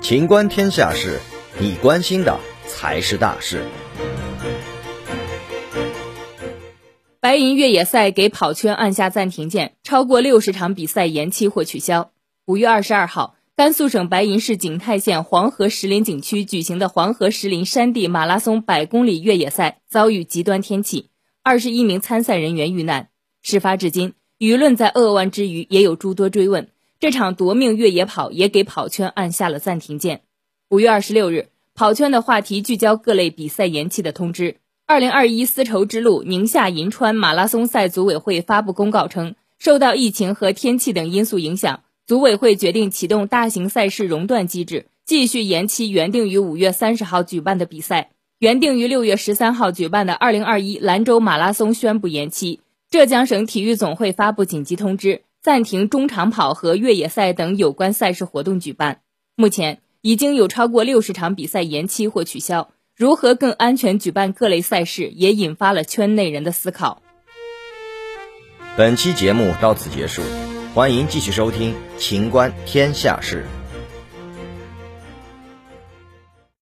情观天下事，你关心的才是大事。白银越野赛给跑圈按下暂停键，超过六十场比赛延期或取消。五月二十二号，甘肃省白银市景泰县黄河石林景区举行的黄河石林山地马拉松百公里越野赛遭遇极端天气，二十一名参赛人员遇难。事发至今，舆论在扼腕之余，也有诸多追问。这场夺命越野跑也给跑圈按下了暂停键。五月二十六日，跑圈的话题聚焦各类比赛延期的通知。二零二一丝绸之路宁夏银川马拉松赛组委会发布公告称，受到疫情和天气等因素影响，组委会决定启动大型赛事熔断机制，继续延期原定于五月三十号举办的比赛。原定于六月十三号举办的二零二一兰州马拉松宣布延期。浙江省体育总会发布紧急通知，暂停中长跑和越野赛等有关赛事活动举办。目前已经有超过六十场比赛延期或取消。如何更安全举办各类赛事，也引发了圈内人的思考。本期节目到此结束，欢迎继续收听《秦观天下事》。